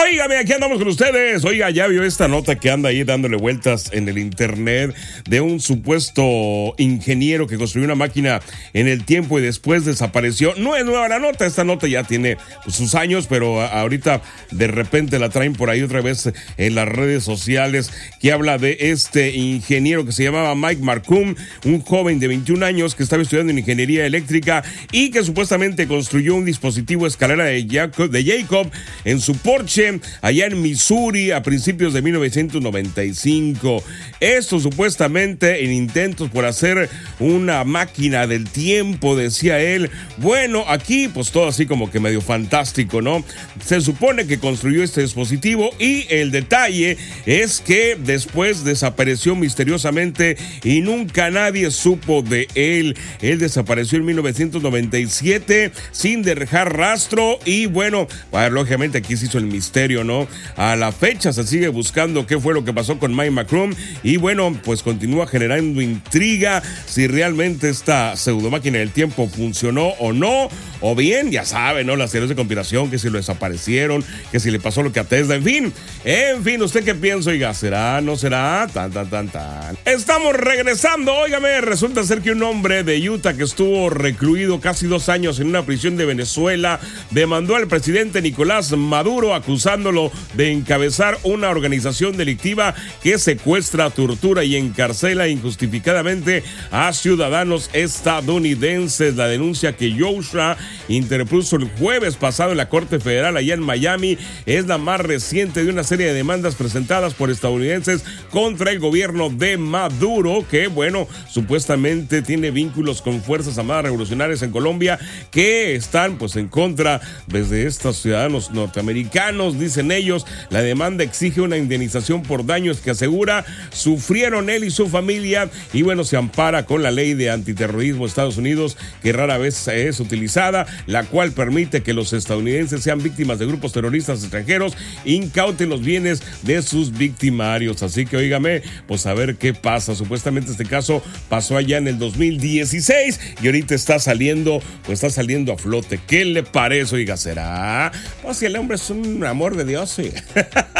Óigame, aquí andamos con ustedes. Oiga, ya vio esta nota que anda ahí dándole vueltas en el internet de un supuesto ingeniero que construyó una máquina en el tiempo y después desapareció. No es nueva la nota, esta nota ya tiene pues, sus años, pero ahorita de repente la traen por ahí otra vez en las redes sociales que habla de este ingeniero que se llamaba Mike Marcum, un joven de 21 años que estaba estudiando en ingeniería eléctrica y que supuestamente construyó un dispositivo escalera de Jacob, de Jacob en su Porsche allá en Missouri a principios de 1995. Esto supuestamente en intentos por hacer una máquina del tiempo, decía él. Bueno, aquí pues todo así como que medio fantástico, ¿no? Se supone que construyó este dispositivo y el detalle es que después desapareció misteriosamente y nunca nadie supo de él. Él desapareció en 1997 sin dejar rastro y bueno, lógicamente aquí se hizo el misterio ¿no? A la fecha se sigue buscando qué fue lo que pasó con Mike McCrum y bueno, pues continúa generando intriga si realmente esta pseudo máquina del tiempo funcionó o no, o bien, ya saben, ¿no? Las teorías de conspiración, que si lo desaparecieron, que si le pasó lo que a Tesla, en fin, en fin, ¿usted qué piensa? Oiga, ¿será? ¿No será? Tan, tan, tan, tan. Estamos regresando, óigame, resulta ser que un hombre de Utah que estuvo recluido casi dos años en una prisión de Venezuela demandó al presidente Nicolás Maduro acusado de encabezar una organización delictiva que secuestra, tortura y encarcela injustificadamente a ciudadanos estadounidenses. La denuncia que Joshua interpuso el jueves pasado en la Corte Federal allá en Miami es la más reciente de una serie de demandas presentadas por estadounidenses contra el gobierno de Maduro, que bueno, supuestamente tiene vínculos con fuerzas armadas revolucionarias en Colombia que están pues en contra desde pues, estos ciudadanos norteamericanos dicen ellos. La demanda exige una indemnización por daños que asegura sufrieron él y su familia y bueno, se ampara con la ley de antiterrorismo de Estados Unidos que rara vez es utilizada, la cual permite que los estadounidenses sean víctimas de grupos terroristas extranjeros, incauten los bienes de sus victimarios. Así que oígame, pues a ver qué pasa. Supuestamente este caso pasó allá en el 2016 y ahorita está saliendo, pues está saliendo a flote. ¿Qué le parece? Oiga, será. Pues si el hombre es un amor de Dios, sí.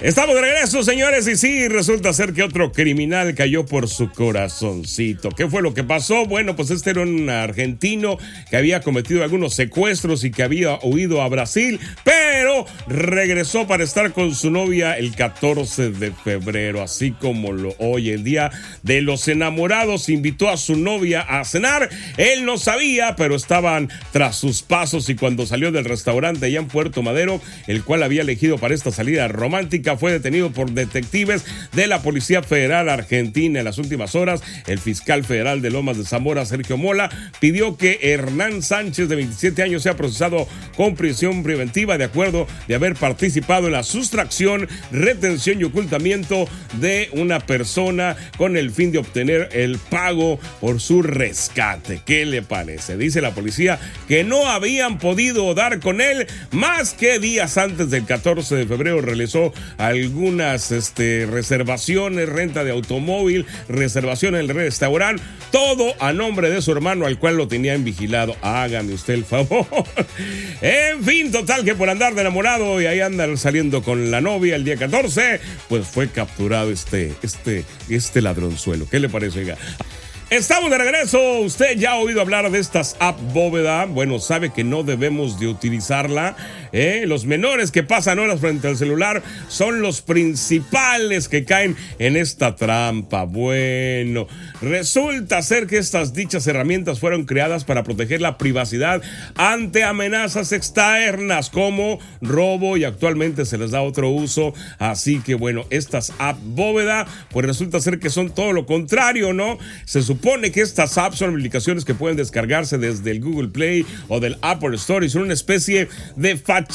Estamos de regreso, señores, y sí, resulta ser que otro criminal cayó por su corazoncito. ¿Qué fue lo que pasó? Bueno, pues este era un argentino que había cometido algunos secuestros y que había huido a Brasil, pero regresó para estar con su novia el 14 de febrero, así como lo hoy, el día de los enamorados, invitó a su novia a cenar. Él no sabía, pero estaban tras sus pasos y cuando salió del restaurante allá en Puerto Madero, el cual había elegido para esta salida romántica, fue detenido por detectives de la Policía Federal Argentina. En las últimas horas, el fiscal federal de Lomas de Zamora, Sergio Mola, pidió que Hernán Sánchez, de 27 años, sea procesado con prisión preventiva de acuerdo de haber participado en la sustracción, retención y ocultamiento de una persona con el fin de obtener el pago por su rescate. ¿Qué le parece? Dice la policía que no habían podido dar con él más que días antes del 14 de febrero realizó algunas este, reservaciones, renta de automóvil, reservación en el restaurante, todo a nombre de su hermano al cual lo tenían vigilado. Hágame usted el favor. en fin, total que por andar de enamorado y ahí andan saliendo con la novia el día 14, pues fue capturado este, este, este ladronzuelo. ¿Qué le parece, oiga? Estamos de regreso. Usted ya ha oído hablar de estas app bóveda. Bueno, sabe que no debemos de utilizarla. ¿Eh? Los menores que pasan horas frente al celular son los principales que caen en esta trampa. Bueno, resulta ser que estas dichas herramientas fueron creadas para proteger la privacidad ante amenazas externas como robo y actualmente se les da otro uso. Así que bueno, estas app bóveda, pues resulta ser que son todo lo contrario, ¿no? Se supone que estas apps son aplicaciones que pueden descargarse desde el Google Play o del Apple Store y son una especie de fachada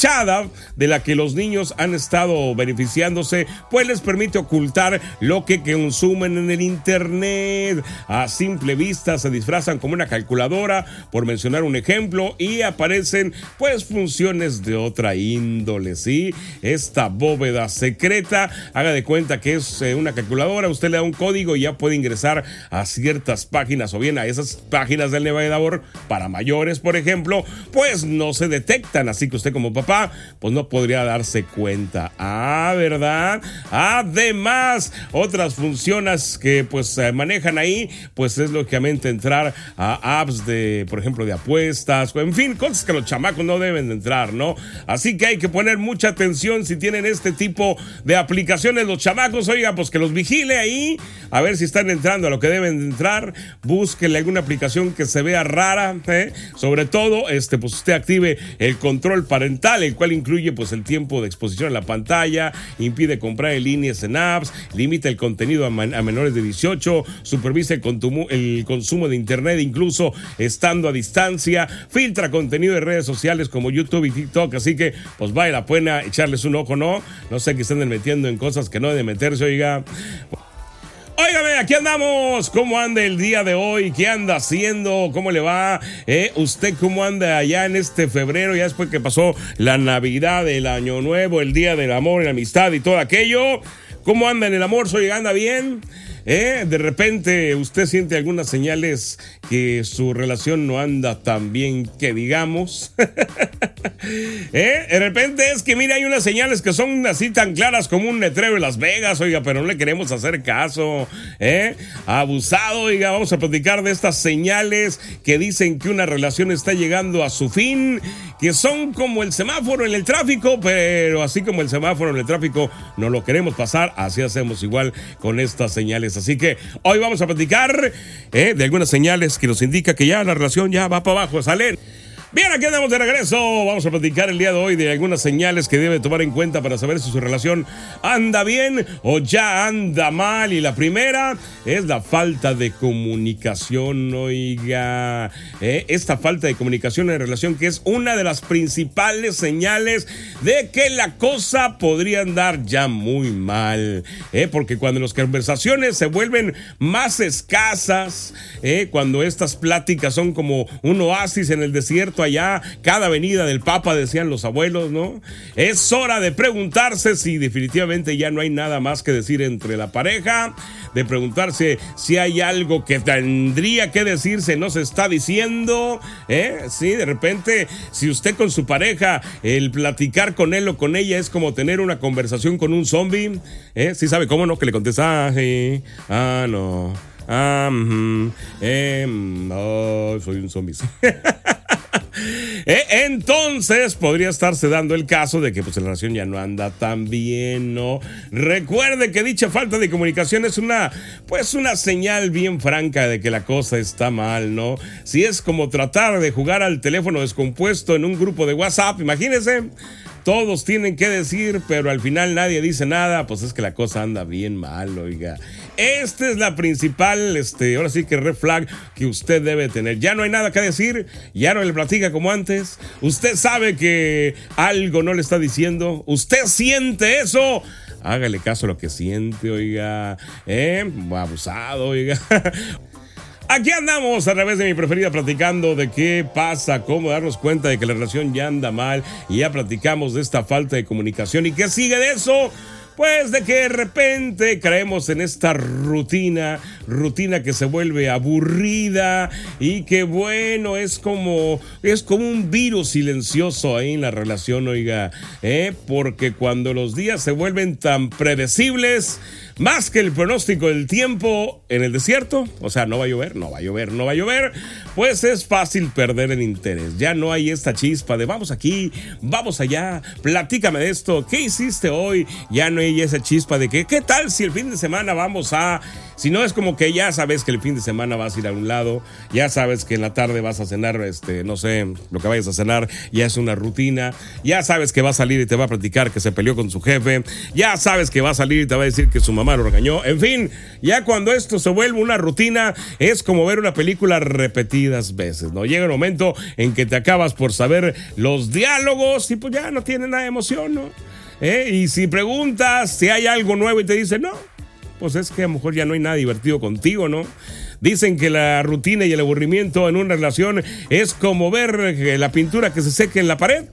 de la que los niños han estado beneficiándose, pues les permite ocultar lo que consumen en el Internet. A simple vista se disfrazan como una calculadora, por mencionar un ejemplo, y aparecen pues funciones de otra índole, ¿sí? Esta bóveda secreta, haga de cuenta que es eh, una calculadora, usted le da un código y ya puede ingresar a ciertas páginas o bien a esas páginas del navegador para mayores, por ejemplo, pues no se detectan, así que usted como papá, pues no podría darse cuenta. Ah, ¿verdad? Además, otras funciones que pues manejan ahí, pues es lógicamente entrar a apps de, por ejemplo, de apuestas, en fin, cosas que los chamacos no deben de entrar, ¿no? Así que hay que poner mucha atención si tienen este tipo de aplicaciones los chamacos, oiga, pues que los vigile ahí, a ver si están entrando a lo que deben de entrar, búsquenle alguna aplicación que se vea rara, ¿eh? sobre todo, este, pues usted active el control parental, el cual incluye pues el tiempo de exposición a la pantalla, impide comprar en líneas en apps, limita el contenido a, menores de 18, supervisa el, el consumo de internet incluso estando a distancia, filtra contenido de redes sociales como YouTube y TikTok, así que pues vale la pena echarles un ojo, ¿no? No sé que estén metiendo en cosas que no deben meterse, oiga. Óigame, aquí andamos. ¿Cómo anda el día de hoy? ¿Qué anda haciendo? ¿Cómo le va? ¿Eh? ¿Usted cómo anda allá en este febrero? Ya después que pasó la Navidad, el Año Nuevo, el Día del Amor la Amistad y todo aquello. ¿Cómo anda en el amor? ¿Soy anda bien? ¿Eh? De repente usted siente algunas señales que su relación no anda tan bien que digamos. ¿Eh? De repente es que, mire, hay unas señales que son así tan claras como un letrero en Las Vegas, oiga, pero no le queremos hacer caso. ¿Eh? Abusado, oiga, vamos a platicar de estas señales que dicen que una relación está llegando a su fin, que son como el semáforo en el tráfico, pero así como el semáforo en el tráfico no lo queremos pasar, así hacemos igual con estas señales Así que hoy vamos a platicar eh, de algunas señales que nos indica que ya la relación ya va para abajo, salen. Bien, aquí andamos de regreso. Vamos a platicar el día de hoy de algunas señales que debe tomar en cuenta para saber si su relación anda bien o ya anda mal. Y la primera es la falta de comunicación, oiga. ¿eh? esta falta de comunicación en relación que es una de las principales señales de que la cosa podría andar ya muy mal. ¿eh? porque cuando las conversaciones se vuelven más escasas, ¿eh? cuando estas pláticas son como un oasis en el desierto, allá, cada venida del Papa, decían los abuelos, ¿no? Es hora de preguntarse si definitivamente ya no hay nada más que decir entre la pareja, de preguntarse si hay algo que tendría que decirse, no se está diciendo, ¿eh? Sí, de repente, si usted con su pareja, el platicar con él o con ella es como tener una conversación con un zombie, ¿eh? Sí sabe cómo no, que le contesta, ah, ah no. Ah, eh, oh, soy un zombie. Eh, entonces podría estarse dando el caso de que pues, la relación ya no anda tan bien, ¿no? Recuerde que dicha falta de comunicación es una, pues una señal bien franca de que la cosa está mal, ¿no? Si es como tratar de jugar al teléfono descompuesto en un grupo de WhatsApp, imagínese todos tienen que decir, pero al final nadie dice nada, pues es que la cosa anda bien mal, oiga. Esta es la principal, este, ahora sí que red flag que usted debe tener. Ya no hay nada que decir, ya no le platica como antes. Usted sabe que algo no le está diciendo. Usted siente eso. Hágale caso a lo que siente, oiga. ¿Eh? Abusado, oiga. Aquí andamos a través de mi preferida platicando de qué pasa, cómo darnos cuenta de que la relación ya anda mal y ya platicamos de esta falta de comunicación y qué sigue de eso. Pues de que de repente caemos en esta rutina, rutina que se vuelve aburrida y que bueno, es como, es como un virus silencioso ahí en la relación, oiga, ¿eh? porque cuando los días se vuelven tan predecibles, más que el pronóstico del tiempo en el desierto, o sea, no va a llover, no va a llover, no va a llover, pues es fácil perder el interés. Ya no hay esta chispa de vamos aquí, vamos allá, platícame de esto, ¿qué hiciste hoy? Ya no hay esa chispa de que, ¿qué tal si el fin de semana vamos a Si no es como que ya sabes que el fin de semana vas a ir a un lado, ya sabes que en la tarde vas a cenar, este, no sé, lo que vayas a cenar, ya es una rutina, ya sabes que va a salir y te va a platicar que se peleó con su jefe, ya sabes que va a salir y te va a decir que su mamá lo regañó, en fin, ya cuando esto se vuelve una rutina, es como ver una película repetidas veces, ¿no? Llega el momento en que te acabas por saber los diálogos y pues ya no tiene nada de emoción, ¿no? ¿Eh? Y si preguntas si hay algo nuevo y te dicen, no, pues es que a lo mejor ya no hay nada divertido contigo, ¿no? Dicen que la rutina y el aburrimiento en una relación es como ver la pintura que se seque en la pared.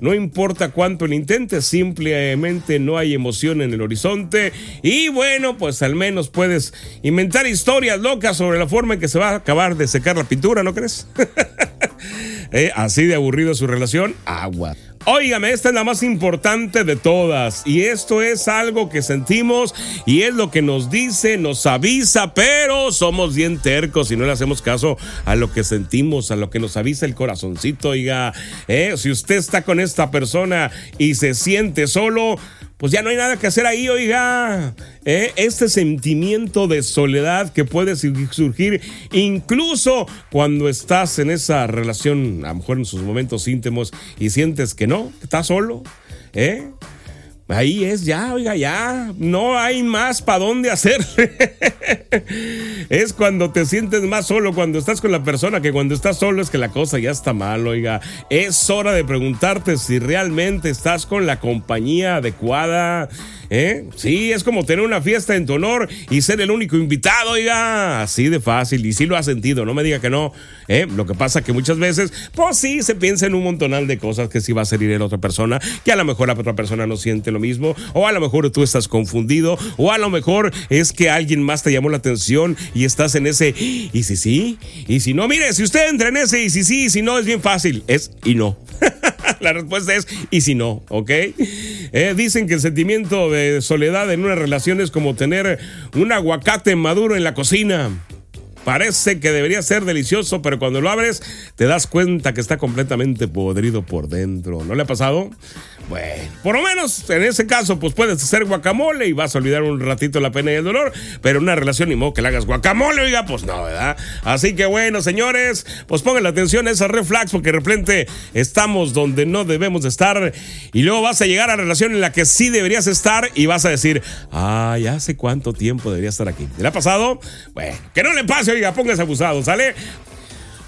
No importa cuánto lo intentes, simplemente no hay emoción en el horizonte. Y bueno, pues al menos puedes inventar historias locas sobre la forma en que se va a acabar de secar la pintura, ¿no crees? ¿Eh? Así de aburrido su relación, agua. Óigame, esta es la más importante de todas y esto es algo que sentimos y es lo que nos dice, nos avisa, pero somos bien tercos y no le hacemos caso a lo que sentimos, a lo que nos avisa el corazoncito. Oiga, ¿eh? si usted está con esta persona y se siente solo, pues ya no hay nada que hacer ahí, oiga. ¿eh? Este sentimiento de soledad que puede surgir incluso cuando estás en esa relación, a lo mejor en sus momentos íntimos, y sientes que no, que estás solo. ¿eh? Ahí es ya, oiga, ya, no hay más para dónde hacer. es cuando te sientes más solo, cuando estás con la persona, que cuando estás solo es que la cosa ya está mal, oiga. Es hora de preguntarte si realmente estás con la compañía adecuada. ¿Eh? Sí, es como tener una fiesta en tu honor y ser el único invitado, oiga. Así de fácil. Y sí lo ha sentido, no me diga que no. ¿Eh? Lo que pasa que muchas veces, pues sí, se piensa en un montonal de cosas que sí va a ser ir en otra persona, que a lo mejor la otra persona no siente lo mismo, o a lo mejor tú estás confundido, o a lo mejor es que alguien más te llamó la atención y estás en ese, y si sí, y si no, mire, si usted entra en ese, y si sí, y si no, es bien fácil, es y no. la respuesta es y si no, ¿ok? Eh, dicen que el sentimiento de soledad en una relación es como tener un aguacate maduro en la cocina. Parece que debería ser delicioso, pero cuando lo abres te das cuenta que está completamente podrido por dentro. ¿No le ha pasado? Bueno, por lo menos en ese caso, pues puedes hacer guacamole y vas a olvidar un ratito la pena y el dolor, pero una relación ni modo que le hagas guacamole, oiga, pues no, ¿verdad? Así que bueno, señores, pues pongan la atención a esa red porque de repente estamos donde no debemos de estar y luego vas a llegar a la relación en la que sí deberías estar y vas a decir, ay, hace cuánto tiempo debería estar aquí. ¿Le ha pasado? Bueno, que no le pase, oiga, póngase abusado, ¿sale?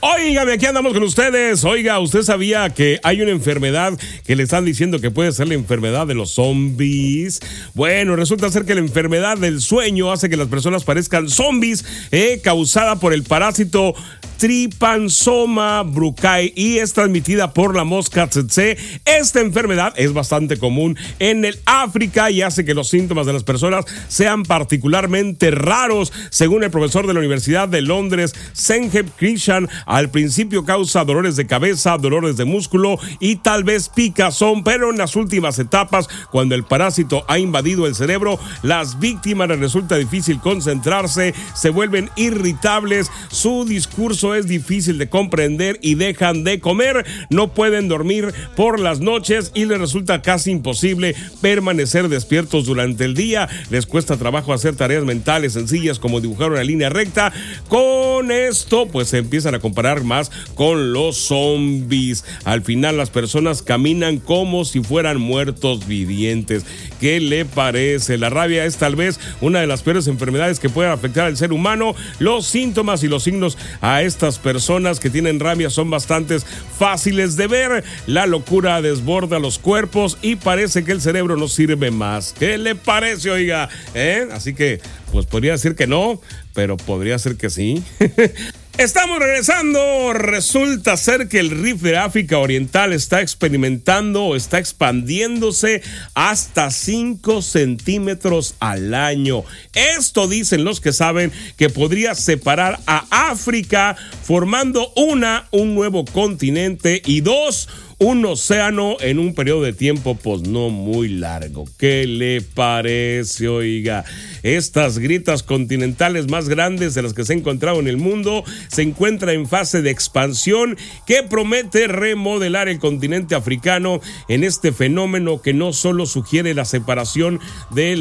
Óigame, aquí andamos con ustedes. Oiga, ¿usted sabía que hay una enfermedad que le están diciendo que puede ser la enfermedad de los zombies? Bueno, resulta ser que la enfermedad del sueño hace que las personas parezcan zombies, eh, causada por el parásito Tripansoma brucae y es transmitida por la mosca tsetse. Esta enfermedad es bastante común en el África y hace que los síntomas de las personas sean particularmente raros, según el profesor de la Universidad de Londres, Senheb Krishan. Al principio causa dolores de cabeza, dolores de músculo y tal vez picazón, pero en las últimas etapas, cuando el parásito ha invadido el cerebro, las víctimas les resulta difícil concentrarse, se vuelven irritables, su discurso es difícil de comprender y dejan de comer, no pueden dormir por las noches y les resulta casi imposible permanecer despiertos durante el día, les cuesta trabajo hacer tareas mentales sencillas como dibujar una línea recta. Con esto pues se empiezan a comparar más con los zombies. Al final las personas caminan como si fueran muertos vivientes. ¿Qué le parece? La rabia es tal vez una de las peores enfermedades que pueden afectar al ser humano. Los síntomas y los signos a estas personas que tienen rabia son bastante fáciles de ver. La locura desborda los cuerpos y parece que el cerebro no sirve más. ¿Qué le parece, oiga? ¿Eh? Así que, pues podría decir que no, pero podría ser que sí. Estamos regresando. Resulta ser que el Rift de África Oriental está experimentando o está expandiéndose hasta 5 centímetros al año. Esto dicen los que saben que podría separar a África formando una, un nuevo continente y dos, un océano en un periodo de tiempo pues no muy largo. ¿Qué le parece, oiga? Estas grietas continentales más grandes de las que se ha encontrado en el mundo se encuentran en fase de expansión que promete remodelar el continente africano en este fenómeno que no solo sugiere la separación de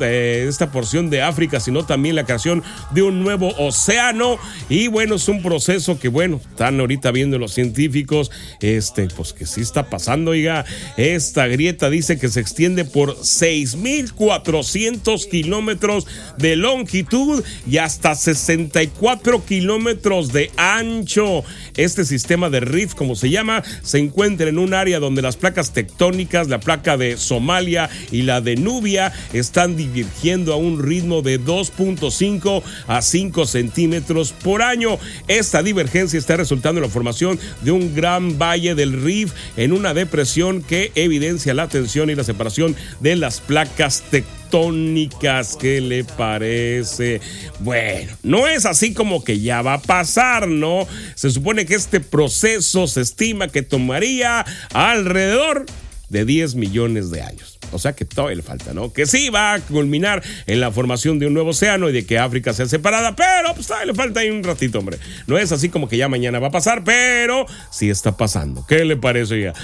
eh, esta porción de África, sino también la creación de un nuevo océano y bueno, es un proceso que bueno, están ahorita viendo los científicos, este, pues que sí está pasando, oiga, esta grieta dice que se extiende por 6.400 kilómetros de longitud y hasta 64 kilómetros de ancho. Este sistema de rift, como se llama, se encuentra en un área donde las placas tectónicas, la placa de Somalia y la de Nubia, están divergiendo a un ritmo de 2.5 a 5 centímetros por año. Esta divergencia está resultando en la formación de un gran valle del En una depresión que evidencia la tensión y la separación de las placas tectónicas. ¿Qué le parece? Bueno, no es así como que ya va a pasar, ¿no? Se supone que este proceso se estima que tomaría alrededor de 10 millones de años. O sea que todavía le falta, ¿no? Que sí va a culminar en la formación de un nuevo océano y de que África sea separada, pero pues todavía le falta ahí un ratito, hombre. No es así como que ya mañana va a pasar, pero sí está pasando. ¿Qué le parece ya?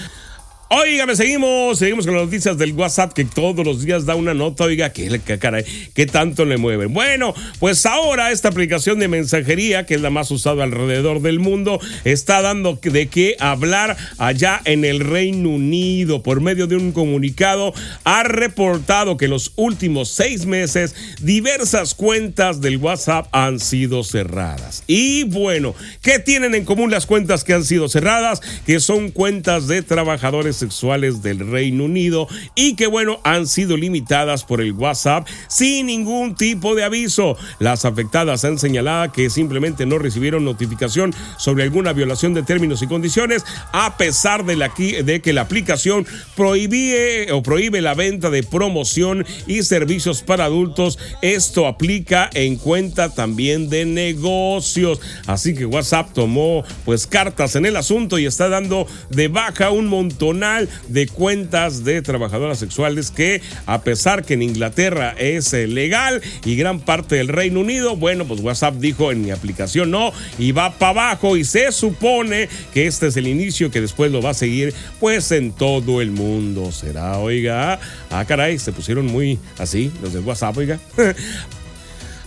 Oiga, seguimos, seguimos con las noticias del WhatsApp que todos los días da una nota. Oiga, qué, qué caray, qué tanto le mueven. Bueno, pues ahora esta aplicación de mensajería, que es la más usada alrededor del mundo, está dando de qué hablar allá en el Reino Unido. Por medio de un comunicado, ha reportado que los últimos seis meses diversas cuentas del WhatsApp han sido cerradas. Y bueno, ¿qué tienen en común las cuentas que han sido cerradas? Que son cuentas de trabajadores sexuales del Reino Unido y que bueno, han sido limitadas por el WhatsApp sin ningún tipo de aviso. Las afectadas han señalado que simplemente no recibieron notificación sobre alguna violación de términos y condiciones a pesar de, la, de que la aplicación prohíbe o prohíbe la venta de promoción y servicios para adultos. Esto aplica en cuenta también de negocios. Así que WhatsApp tomó pues cartas en el asunto y está dando de baja un de cuentas de trabajadoras sexuales que a pesar que en Inglaterra es eh, legal y gran parte del Reino Unido, bueno, pues WhatsApp dijo en mi aplicación no y va para abajo y se supone que este es el inicio que después lo va a seguir pues en todo el mundo. Será, oiga, ah caray, se pusieron muy así los de WhatsApp, oiga.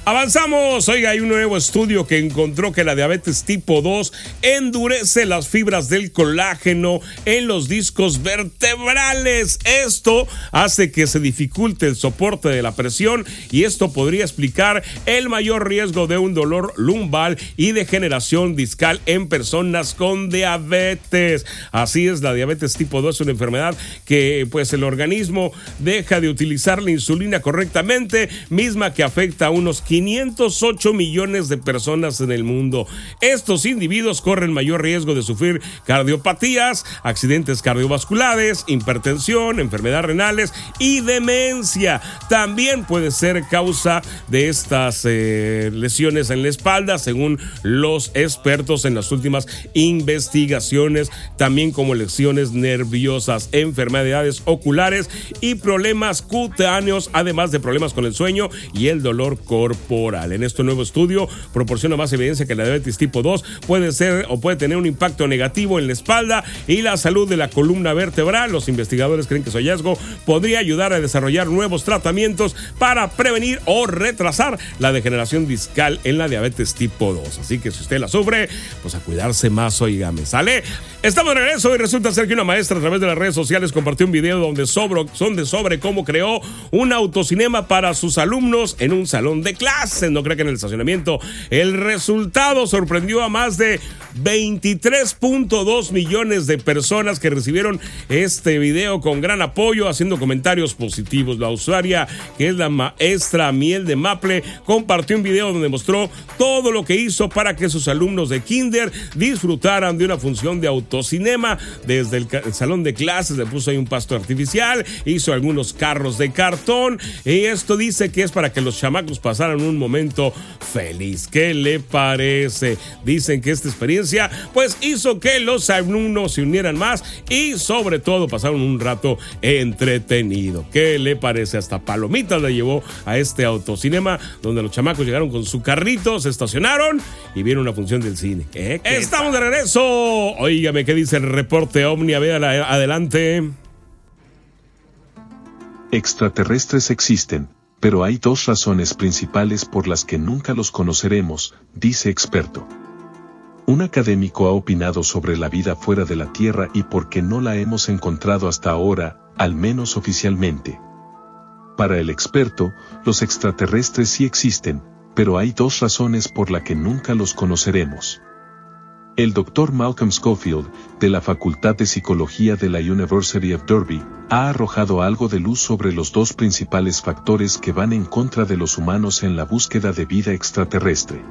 Avanzamos. Oiga, hay un nuevo estudio que encontró que la diabetes tipo 2 endurece las fibras del colágeno en los discos vertebrales. Esto hace que se dificulte el soporte de la presión y esto podría explicar el mayor riesgo de un dolor lumbar y degeneración discal en personas con diabetes. Así es, la diabetes tipo 2 es una enfermedad que pues el organismo deja de utilizar la insulina correctamente, misma que afecta a unos 508 millones de personas en el mundo. Estos individuos corren mayor riesgo de sufrir cardiopatías, accidentes cardiovasculares, hipertensión, enfermedades renales y demencia. También puede ser causa de estas eh, lesiones en la espalda, según los expertos en las últimas investigaciones, también como lesiones nerviosas, enfermedades oculares y problemas cutáneos, además de problemas con el sueño y el dolor corporal. En este nuevo estudio proporciona más evidencia que la diabetes tipo 2 puede ser o puede tener un impacto negativo en la espalda y la salud de la columna vertebral. Los investigadores creen que su hallazgo podría ayudar a desarrollar nuevos tratamientos para prevenir o retrasar la degeneración discal en la diabetes tipo 2. Así que si usted la sufre, pues a cuidarse más, oígame. ¿Sale? Estamos de regreso y resulta ser que una maestra a través de las redes sociales compartió un video donde son de sobre cómo creó un autocinema para sus alumnos en un salón de clase no cree que en el estacionamiento. El resultado sorprendió a más de 23.2 millones de personas que recibieron este video con gran apoyo, haciendo comentarios positivos. La usuaria, que es la maestra Miel de Maple, compartió un video donde mostró todo lo que hizo para que sus alumnos de Kinder disfrutaran de una función de autocinema. Desde el, el salón de clases le puso ahí un pasto artificial, hizo algunos carros de cartón y esto dice que es para que los chamacos pasaran un momento feliz. ¿Qué le parece? Dicen que esta experiencia pues hizo que los alumnos se unieran más y sobre todo pasaron un rato entretenido. ¿Qué le parece? Hasta palomitas le llevó a este autocinema donde los chamacos llegaron con su carrito, se estacionaron y vieron una función del cine. ¿Eh? Estamos de regreso. Óigame, ¿qué dice el reporte Omni? A ver, adelante. Extraterrestres existen, pero hay dos razones principales por las que nunca los conoceremos, dice experto. Un académico ha opinado sobre la vida fuera de la Tierra y por qué no la hemos encontrado hasta ahora, al menos oficialmente. Para el experto, los extraterrestres sí existen, pero hay dos razones por las que nunca los conoceremos. El Dr. Malcolm Schofield, de la Facultad de Psicología de la University of Derby, ha arrojado algo de luz sobre los dos principales factores que van en contra de los humanos en la búsqueda de vida extraterrestre.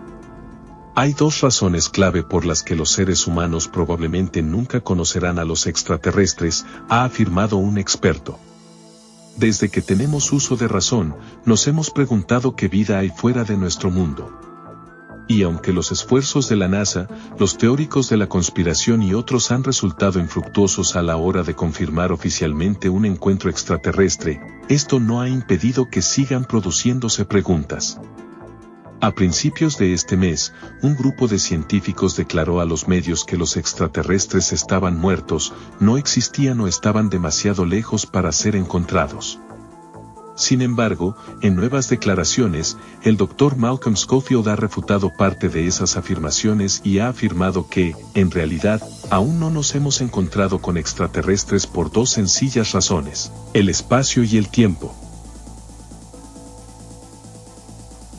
Hay dos razones clave por las que los seres humanos probablemente nunca conocerán a los extraterrestres, ha afirmado un experto. Desde que tenemos uso de razón, nos hemos preguntado qué vida hay fuera de nuestro mundo. Y aunque los esfuerzos de la NASA, los teóricos de la conspiración y otros han resultado infructuosos a la hora de confirmar oficialmente un encuentro extraterrestre, esto no ha impedido que sigan produciéndose preguntas. A principios de este mes, un grupo de científicos declaró a los medios que los extraterrestres estaban muertos, no existían o estaban demasiado lejos para ser encontrados. Sin embargo, en nuevas declaraciones, el Dr. Malcolm Schofield ha refutado parte de esas afirmaciones y ha afirmado que, en realidad, aún no nos hemos encontrado con extraterrestres por dos sencillas razones, el espacio y el tiempo.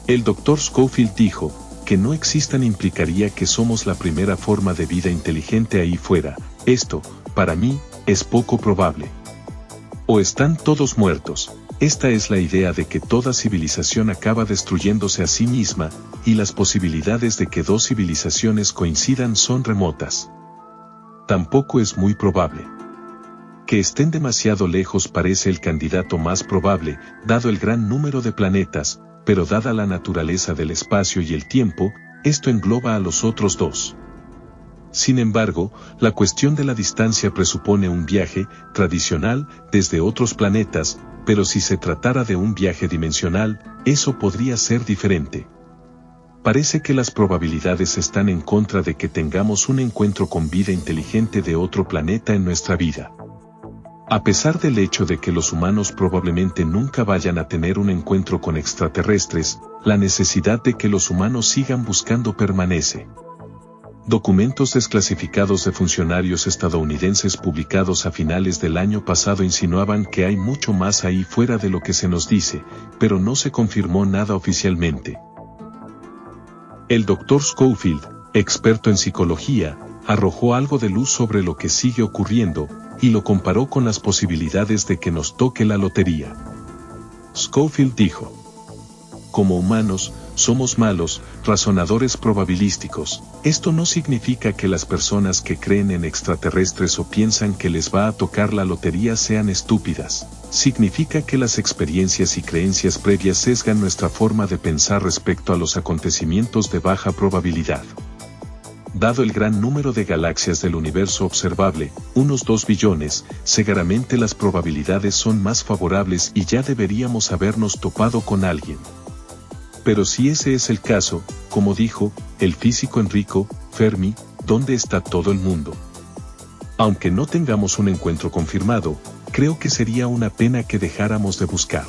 El Dr. Schofield dijo, que no existan implicaría que somos la primera forma de vida inteligente ahí fuera, esto, para mí, es poco probable. O están todos muertos, esta es la idea de que toda civilización acaba destruyéndose a sí misma, y las posibilidades de que dos civilizaciones coincidan son remotas. Tampoco es muy probable. Que estén demasiado lejos parece el candidato más probable, dado el gran número de planetas, pero dada la naturaleza del espacio y el tiempo, esto engloba a los otros dos. Sin embargo, la cuestión de la distancia presupone un viaje, tradicional, desde otros planetas, pero si se tratara de un viaje dimensional, eso podría ser diferente. Parece que las probabilidades están en contra de que tengamos un encuentro con vida inteligente de otro planeta en nuestra vida. A pesar del hecho de que los humanos probablemente nunca vayan a tener un encuentro con extraterrestres, la necesidad de que los humanos sigan buscando permanece. Documentos desclasificados de funcionarios estadounidenses publicados a finales del año pasado insinuaban que hay mucho más ahí fuera de lo que se nos dice, pero no se confirmó nada oficialmente. El Dr. Schofield, experto en psicología, arrojó algo de luz sobre lo que sigue ocurriendo, y lo comparó con las posibilidades de que nos toque la lotería. Schofield dijo, como humanos, somos malos, razonadores probabilísticos. Esto no significa que las personas que creen en extraterrestres o piensan que les va a tocar la lotería sean estúpidas. Significa que las experiencias y creencias previas sesgan nuestra forma de pensar respecto a los acontecimientos de baja probabilidad. Dado el gran número de galaxias del universo observable, unos 2 billones, seguramente las probabilidades son más favorables y ya deberíamos habernos topado con alguien. Pero si ese es el caso, como dijo, el físico Enrico, Fermi, ¿dónde está todo el mundo? Aunque no tengamos un encuentro confirmado, creo que sería una pena que dejáramos de buscar.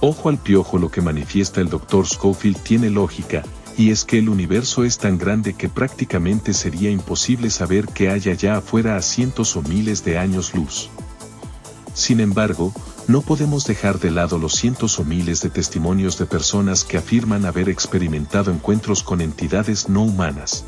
Ojo al piojo lo que manifiesta el Dr. Schofield tiene lógica, y es que el universo es tan grande que prácticamente sería imposible saber qué hay allá afuera a cientos o miles de años luz. Sin embargo, no podemos dejar de lado los cientos o miles de testimonios de personas que afirman haber experimentado encuentros con entidades no humanas.